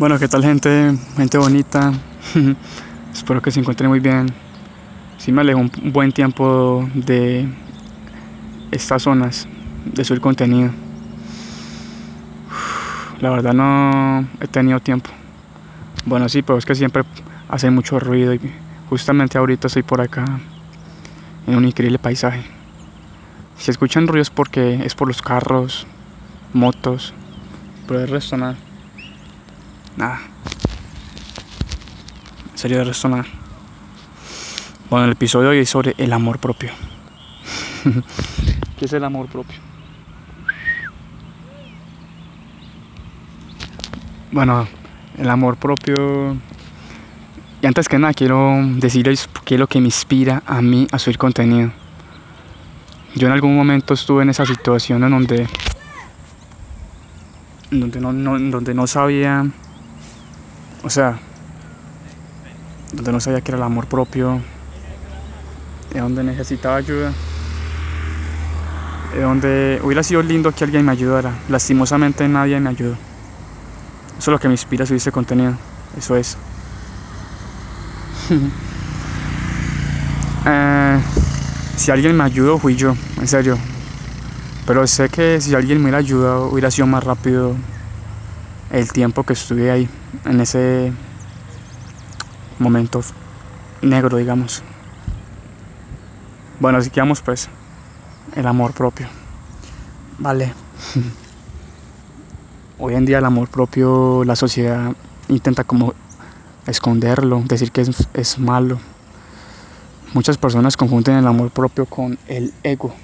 Bueno, ¿qué tal gente? Gente bonita. Espero que se encuentren muy bien. Sí me alejó un buen tiempo de estas zonas, de subir contenido. La verdad no he tenido tiempo. Bueno, sí, pero es que siempre hace mucho ruido y justamente ahorita estoy por acá en un increíble paisaje. Si escuchan ruidos porque es por los carros, motos, pero el resto nada. Nada. En serio, el resto nada. Bueno, el episodio de hoy es sobre el amor propio. ¿Qué es el amor propio? Bueno, el amor propio. Y antes que nada, quiero decirles qué es lo que me inspira a mí a subir contenido. Yo en algún momento estuve en esa situación en donde, donde, no, donde no sabía, o sea, donde no sabía que era el amor propio, de donde necesitaba ayuda, de donde hubiera sido lindo que alguien me ayudara. Lastimosamente nadie me ayudó. Eso es lo que me inspira a subir ese contenido. Eso es. eh, si alguien me ayudó, fui yo, en serio. Pero sé que si alguien me hubiera ayudado, hubiera sido más rápido el tiempo que estuve ahí, en ese momento negro, digamos. Bueno, así que vamos pues, el amor propio. Vale. Hoy en día el amor propio, la sociedad intenta como esconderlo, decir que es, es malo. Muchas personas confunden el amor propio con el ego.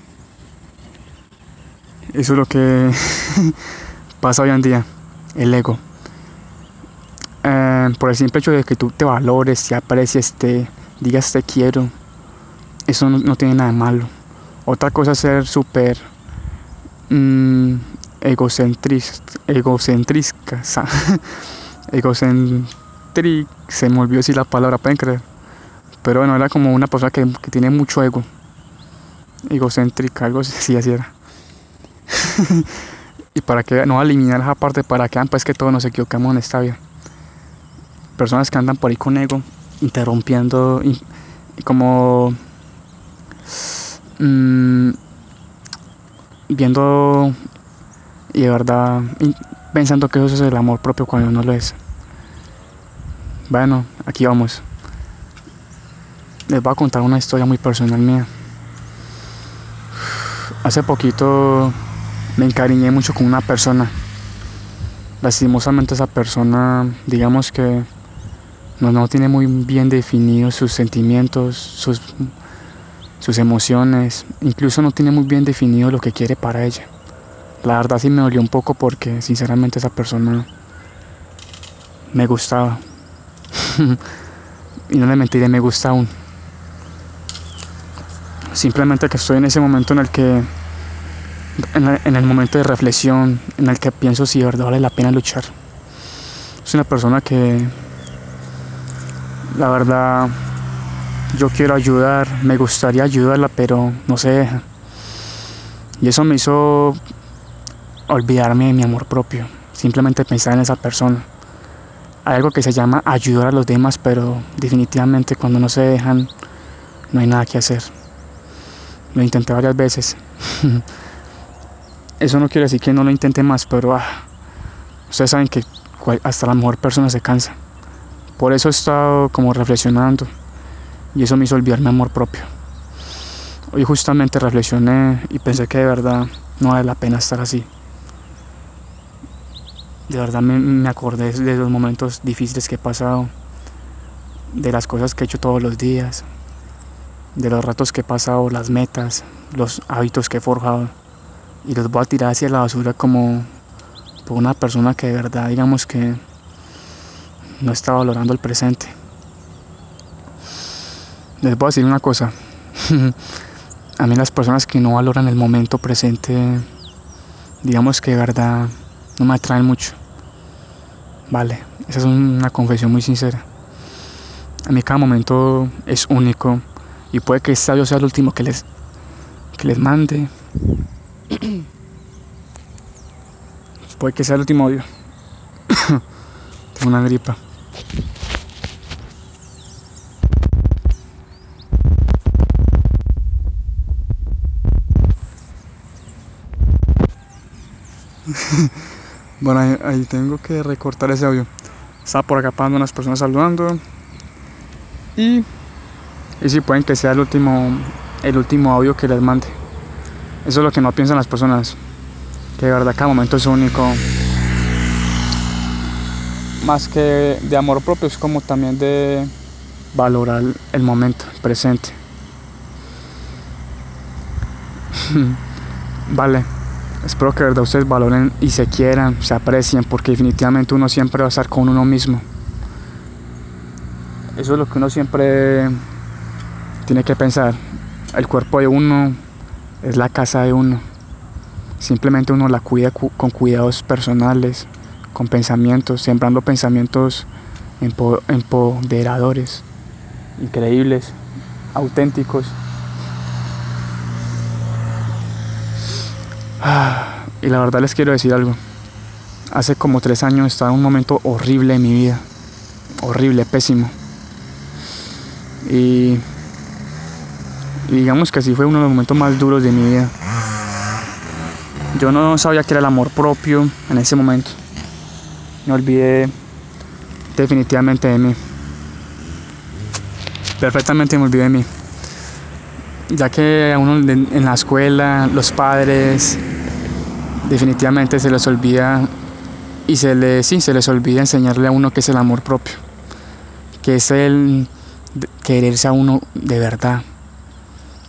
Eso es lo que pasa hoy en día, el ego. Por el simple hecho de que tú te valores, te aprecies, te digas te quiero, eso no, tiene nada de malo. Otra cosa es ser súper mmm, egocentrisca, se me olvidó decir la palabra, pueden creer. Pero bueno, era como una persona que, que tiene mucho ego, egocéntrica, algo así, así era. y para que no eliminar esa parte, para que vean pues que todos nos equivocamos en esta vida. Personas que andan por ahí con ego, interrumpiendo, y, como mmm, viendo y de verdad pensando que eso es el amor propio cuando no lo es. Bueno, aquí vamos. Les voy a contar una historia muy personal mía. Hace poquito me encariñé mucho con una persona. Lastimosamente esa persona, digamos que no, no tiene muy bien definidos sus sentimientos, sus, sus emociones, incluso no tiene muy bien definido lo que quiere para ella. La verdad sí me dolió un poco porque sinceramente esa persona me gustaba. y no le mentiré, me gusta aún. Simplemente que estoy en ese momento en el que, en, en el momento de reflexión, en el que pienso si de verdad vale la pena luchar. Es una persona que, la verdad, yo quiero ayudar, me gustaría ayudarla, pero no se deja. Y eso me hizo olvidarme de mi amor propio, simplemente pensar en esa persona. Hay algo que se llama ayudar a los demás, pero definitivamente cuando no se dejan, no hay nada que hacer. Lo intenté varias veces. Eso no quiere decir que no lo intente más, pero ah, ustedes saben que hasta la mejor persona se cansa. Por eso he estado como reflexionando y eso me hizo olvidar mi amor propio. Hoy justamente reflexioné y pensé que de verdad no vale la pena estar así. De verdad me, me acordé de los momentos difíciles que he pasado, de las cosas que he hecho todos los días, de los ratos que he pasado, las metas, los hábitos que he forjado. Y los voy a tirar hacia la basura como por una persona que de verdad digamos que no está valorando el presente. Les voy a decir una cosa. a mí las personas que no valoran el momento presente, digamos que de verdad no me atraen mucho. Vale, esa es una confesión muy sincera. A mí cada momento es único y puede que este audio sea el último que les, que les mande. puede que sea el último audio. Tengo una gripa. bueno, ahí, tengo que recortar ese audio. Estaba por acá pasando unas personas saludando. Y, y si pueden que sea el último, el último audio que les mande. Eso es lo que no piensan las personas. Que de verdad cada momento es único. Más que de amor propio, es como también de valorar el momento presente. vale. Espero que verdad ustedes valoren y se quieran, se aprecien, porque definitivamente uno siempre va a estar con uno mismo. Eso es lo que uno siempre tiene que pensar. El cuerpo de uno es la casa de uno. Simplemente uno la cuida con cuidados personales, con pensamientos, sembrando pensamientos empoderadores, increíbles, auténticos. Ah, y la verdad les quiero decir algo. Hace como tres años estaba en un momento horrible en mi vida. Horrible, pésimo. Y, digamos que así fue uno de los momentos más duros de mi vida. Yo no sabía que era el amor propio en ese momento. Me olvidé definitivamente de mí. Perfectamente me olvidé de mí. Ya que a uno en la escuela, los padres, definitivamente se les olvida y se les, sí, se les olvida enseñarle a uno que es el amor propio, que es el quererse a uno de verdad,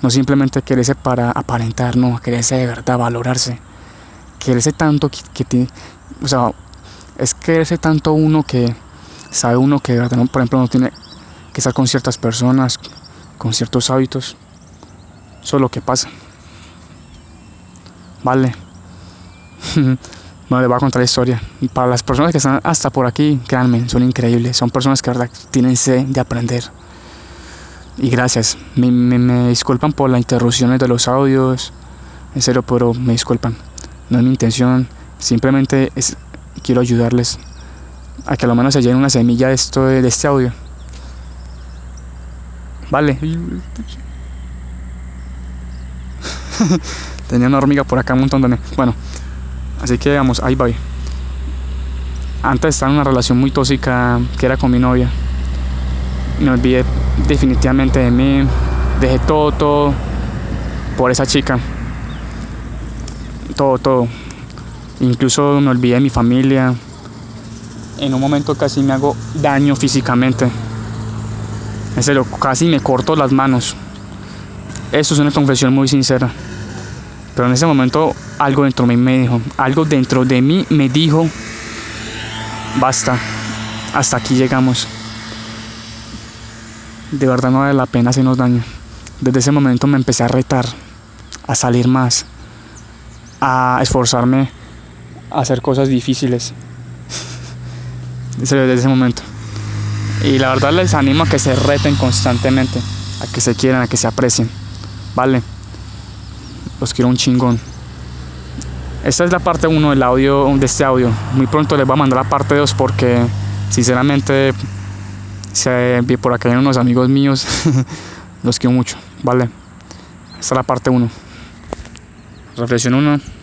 no simplemente quererse para aparentar, no, quererse de verdad, valorarse, quererse tanto que, que o sea, es quererse tanto uno que sabe uno que por ejemplo, no tiene que estar con ciertas personas, con ciertos hábitos, eso es lo que pasa. Vale. no les voy a contar la historia. Para las personas que están hasta por aquí, créanme, son increíbles. Son personas que verdad tienen sed de aprender. Y gracias. Me, me, disculpan por las interrupciones de los audios. En serio, pero me disculpan. No es mi intención. Simplemente es, quiero ayudarles a que a lo menos se llenen una semilla de, esto, de este audio. Vale. Tenía una hormiga por acá un montón de... Bueno, así que vamos, ahí voy. Antes estaba en una relación muy tóxica que era con mi novia. Me olvidé definitivamente de mí. Dejé todo, todo por esa chica. Todo, todo. Incluso me olvidé de mi familia. En un momento casi me hago daño físicamente. En serio, casi me corto las manos. Eso es una confesión muy sincera. Pero en ese momento algo dentro de mí me dijo, algo dentro de mí me dijo, basta, hasta aquí llegamos. De verdad no vale la pena hacernos daño. Desde ese momento me empecé a retar, a salir más, a esforzarme, hacer cosas difíciles. Desde ese momento. Y la verdad les animo a que se reten constantemente, a que se quieran, a que se aprecien. Vale. Los quiero un chingón. Esta es la parte 1 del audio, de este audio. Muy pronto les voy a mandar la parte 2 porque sinceramente se por acá hay unos amigos míos. Los quiero mucho. Vale. Esta es la parte 1. Reflexión 1.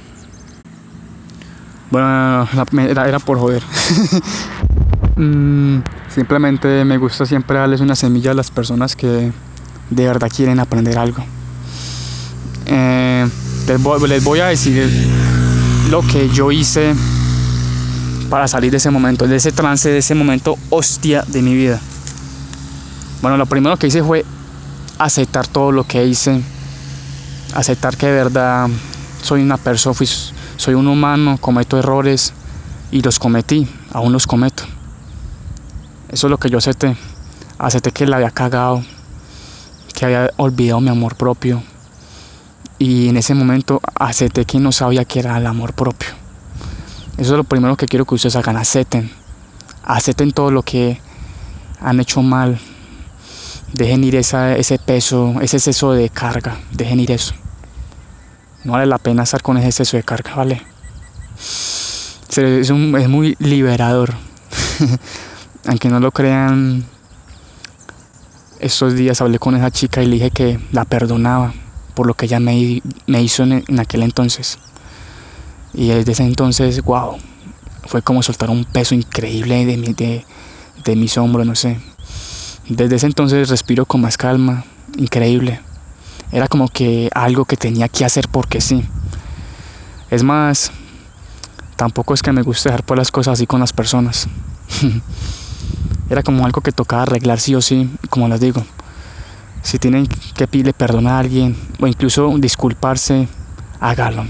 Bueno, era, era por joder. mm, simplemente me gusta siempre darles una semilla a las personas que de verdad quieren aprender algo. Eh, les, voy, a decir lo que yo hice para salir de ese momento, de ese trance, de ese momento hostia de mi vida. Bueno, lo primero que hice fue aceptar todo lo que hice, aceptar que de verdad soy una persona, soy un humano, cometo errores y los cometí, aún los cometo. Eso es lo que yo acepté. Acepté que la había cagado, que había olvidado mi amor propio, y en ese momento acepté que no sabía que era el amor propio. Eso es lo primero que quiero que ustedes hagan, acepten. Acepten todo lo que han hecho mal. Dejen ir ese peso, ese exceso de carga. Dejen ir eso. No vale la pena estar con ese exceso de carga, ¿vale? Es, muy liberador. Aunque no lo crean, estos días hablé con esa chica y le dije que la perdonaba por lo que ella me, hizo en, en, aquel entonces. Y desde ese entonces, wow, fue como soltar un peso increíble de, mi, de, de mis hombros, no sé. Desde ese entonces respiro con más calma, increíble. Era como que algo que tenía que hacer porque sí. Es más, tampoco es que me guste dejar por las cosas así con las personas. Era como algo que tocaba arreglar sí o sí, como les digo. Si tienen que pedirle perdón a alguien o incluso disculparse, hágalo.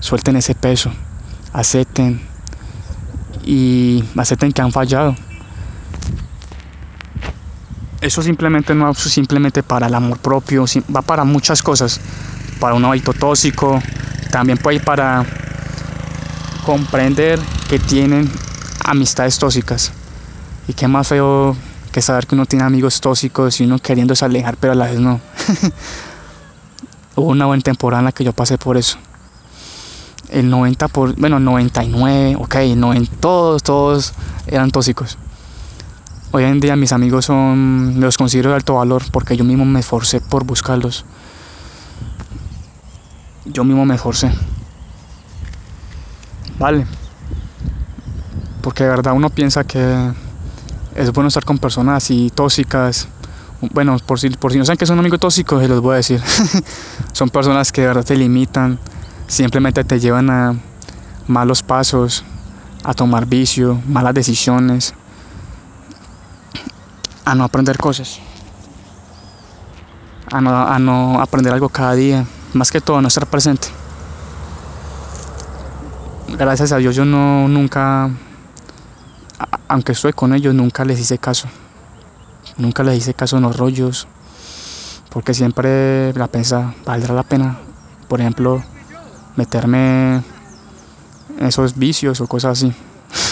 Suelten ese peso, acepten y acepten que han fallado. Eso simplemente no es simplemente para el amor propio, va para muchas cosas. Para un hábito tóxico, también puede ir para comprender que tienen amistades tóxicas. Y qué más feo que saber que uno tiene amigos tóxicos y uno queriéndose alejar, pero a la vez no. Hubo una buena temporada en la que yo pasé por eso. El 90 por, bueno, 99, ok, 90, todos, todos eran tóxicos. Hoy en día mis amigos son, los considero de alto valor porque yo mismo me esforcé por buscarlos. Yo mismo me esforcé. Vale. Porque de verdad uno piensa que es bueno estar con personas así tóxicas. Bueno, por si, por si no saben que son amigos tóxicos, se los voy a decir. son personas que de verdad te limitan, simplemente te llevan a malos pasos, a tomar vicio, malas decisiones, a no aprender cosas, a no, a no aprender algo cada día, más que todo, no estar presente. Gracias a Dios yo no nunca aunque estoy con ellos, nunca les hice caso. Nunca les hice caso en los rollos, porque siempre la pensaba, valdrá la pena, por ejemplo, meterme en esos vicios o cosas así.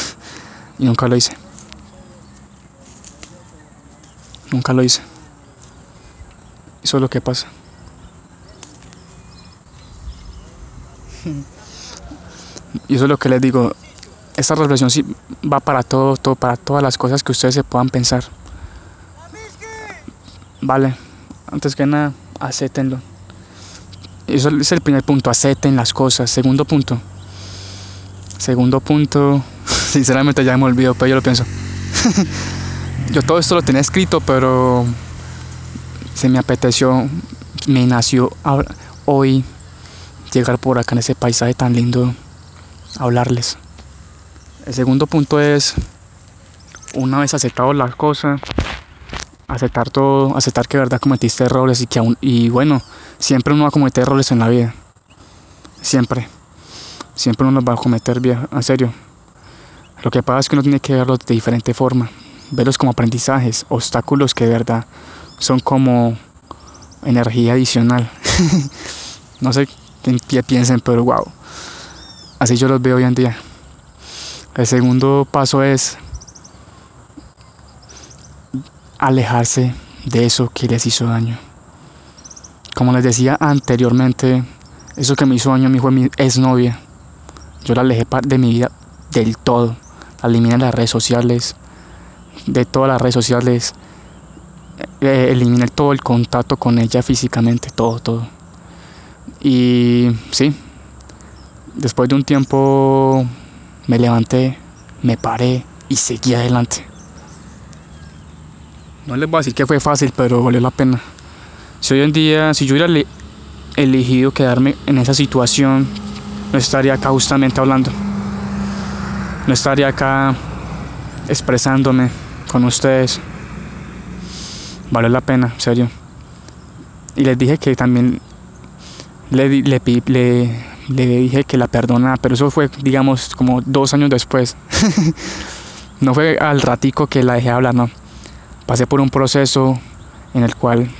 y nunca lo hice. Nunca lo hice. Eso es lo que pasa. Y eso es lo que les digo, esta reflexión sí va para todo, todo, para todas las cosas que ustedes se puedan pensar. Vale, antes que nada, acéptenlo. Eso es el primer punto, acepten las cosas. Segundo punto. Segundo punto, sinceramente ya me olvido, pero yo lo pienso. yo todo esto lo tenía escrito, pero se me apeteció, me nació hoy llegar por acá en ese paisaje tan lindo, hablarles. El segundo punto es, una vez aceptado las cosas, aceptar todo, aceptar que de verdad cometiste errores y que aún, y bueno, siempre uno va a cometer errores en la vida. Siempre. Siempre uno va a cometer, viejo, en serio. Lo que pasa es que uno tiene que verlos de diferente forma, verlos como aprendizajes, obstáculos que de verdad son como energía adicional. no sé qué piensen, pero wow. Así yo los veo hoy en día. El segundo paso es alejarse de eso que les hizo daño. Como les decía anteriormente, eso que me hizo daño a mi hijo mi exnovia, yo la alejé de mi vida del todo. La eliminé las redes sociales, de todas las redes sociales. Eh, eliminé todo el contacto con ella físicamente, todo, todo. Y sí, después de un tiempo me levanté, me paré y seguí adelante. No les voy a decir que fue fácil, pero valió la pena. Si hoy en día, si yo hubiera elegido quedarme en esa situación, no estaría acá justamente hablando. No estaría acá expresándome con ustedes. Valió la pena, en serio. Y les dije que también le, le, le, le dije que la perdonara, pero eso fue, digamos, como dos años después. no fue al ratico que la dejé hablar, no. Pasé por un proceso en el cual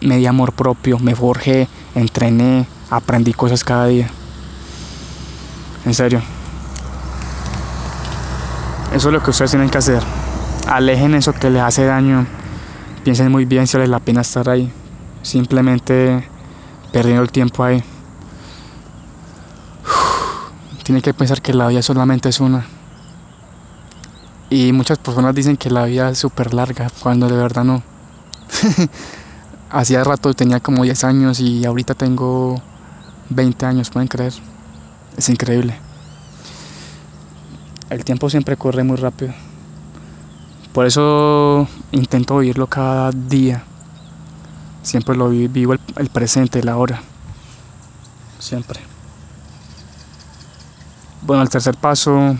me di amor propio, me forjé, entrené, aprendí cosas cada día. En serio. Eso es lo que ustedes tienen que hacer. Alejen eso que les hace daño. Piensen muy bien si vale la pena estar ahí. Simplemente perdiendo el tiempo ahí. Tiene que pensar que la vida solamente es una. Y muchas personas dicen que la vida es súper larga, cuando de verdad no. Hacía rato tenía como 10 años y ahorita tengo 20 años, pueden creer. Es increíble. El tiempo siempre corre muy rápido. Por eso intento vivirlo cada día. Siempre lo vivo el, presente, la hora. Siempre. Bueno, el tercer paso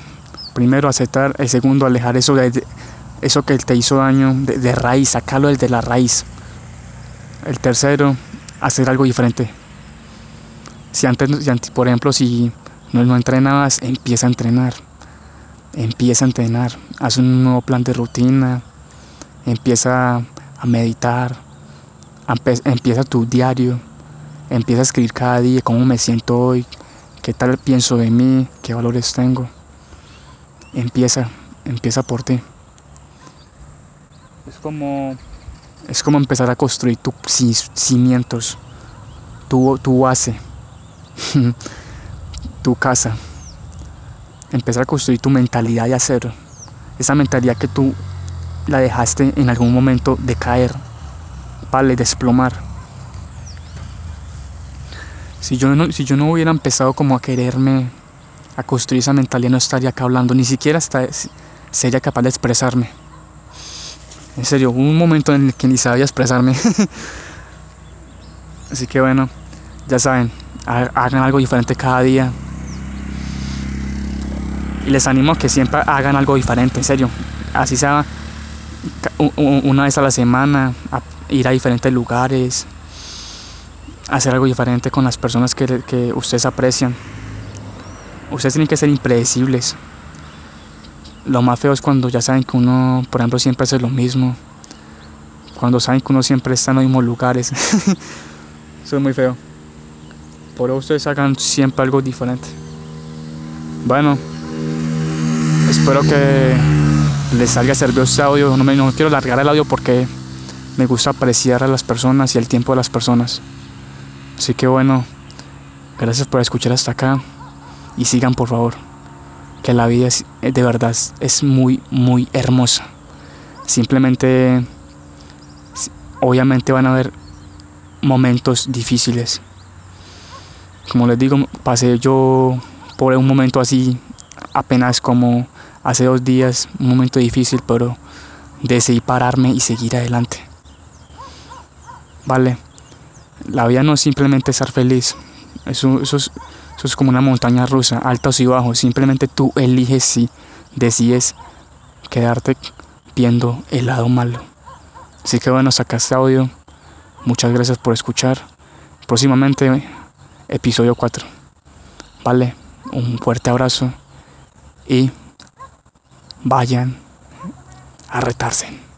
primero aceptar, el segundo alejar eso, de, eso que te hizo daño de, raíz, sacarlo desde la raíz. El tercero, hacer algo diferente. Si antes, si antes por ejemplo, si no, no entrenabas, empieza a entrenar. Empieza a entrenar. Haz un nuevo plan de rutina. Empieza a meditar. Empieza tu diario. Empieza a escribir cada día cómo me siento hoy, qué tal pienso de mí, qué valores tengo empieza, empieza por ti. Es como, es como empezar a construir tus cimientos, tu, tu base, tu casa. Empezar a construir tu mentalidad de acero. Esa mentalidad que tú la dejaste en algún momento de caer, vale, desplomar. Si yo, no, si yo no hubiera empezado como a quererme a construir esa mentalidad no estaría acá hablando, ni siquiera hasta sería capaz de expresarme. En serio, hubo un momento en el que ni sabía expresarme. Así que bueno, ya saben, hagan algo diferente cada día. Y les animo a que siempre hagan algo diferente, en serio. Así sea una vez a la semana, ir a diferentes lugares, hacer algo diferente con las personas que, que ustedes aprecian. Ustedes tienen que ser impredecibles. Lo más feo es cuando ya saben que uno, por ejemplo, siempre hace lo mismo. Cuando saben que uno siempre está en los mismos lugares. Eso es muy feo. Por eso ustedes hagan siempre algo diferente. Bueno, espero que les salga servido este audio. No, me, no quiero largar el audio porque me gusta apreciar a las personas y el tiempo de las personas. Así que bueno, gracias por escuchar hasta acá y sigan por favor, que la vida eh, de verdad es muy, muy hermosa. Simplemente, obviamente van a haber momentos difíciles. Como les digo, pasé yo por un momento así, apenas como hace dos días, un momento difícil, pero decidí pararme y seguir adelante. Vale, la vida no es simplemente estar feliz, eso, eso es como una montaña rusa, altos y bajos. Simplemente tú eliges si decides quedarte viendo el lado malo. Así que bueno, sacaste audio. Muchas gracias por escuchar. Próximamente, episodio 4. Vale, un fuerte abrazo y vayan a retarse.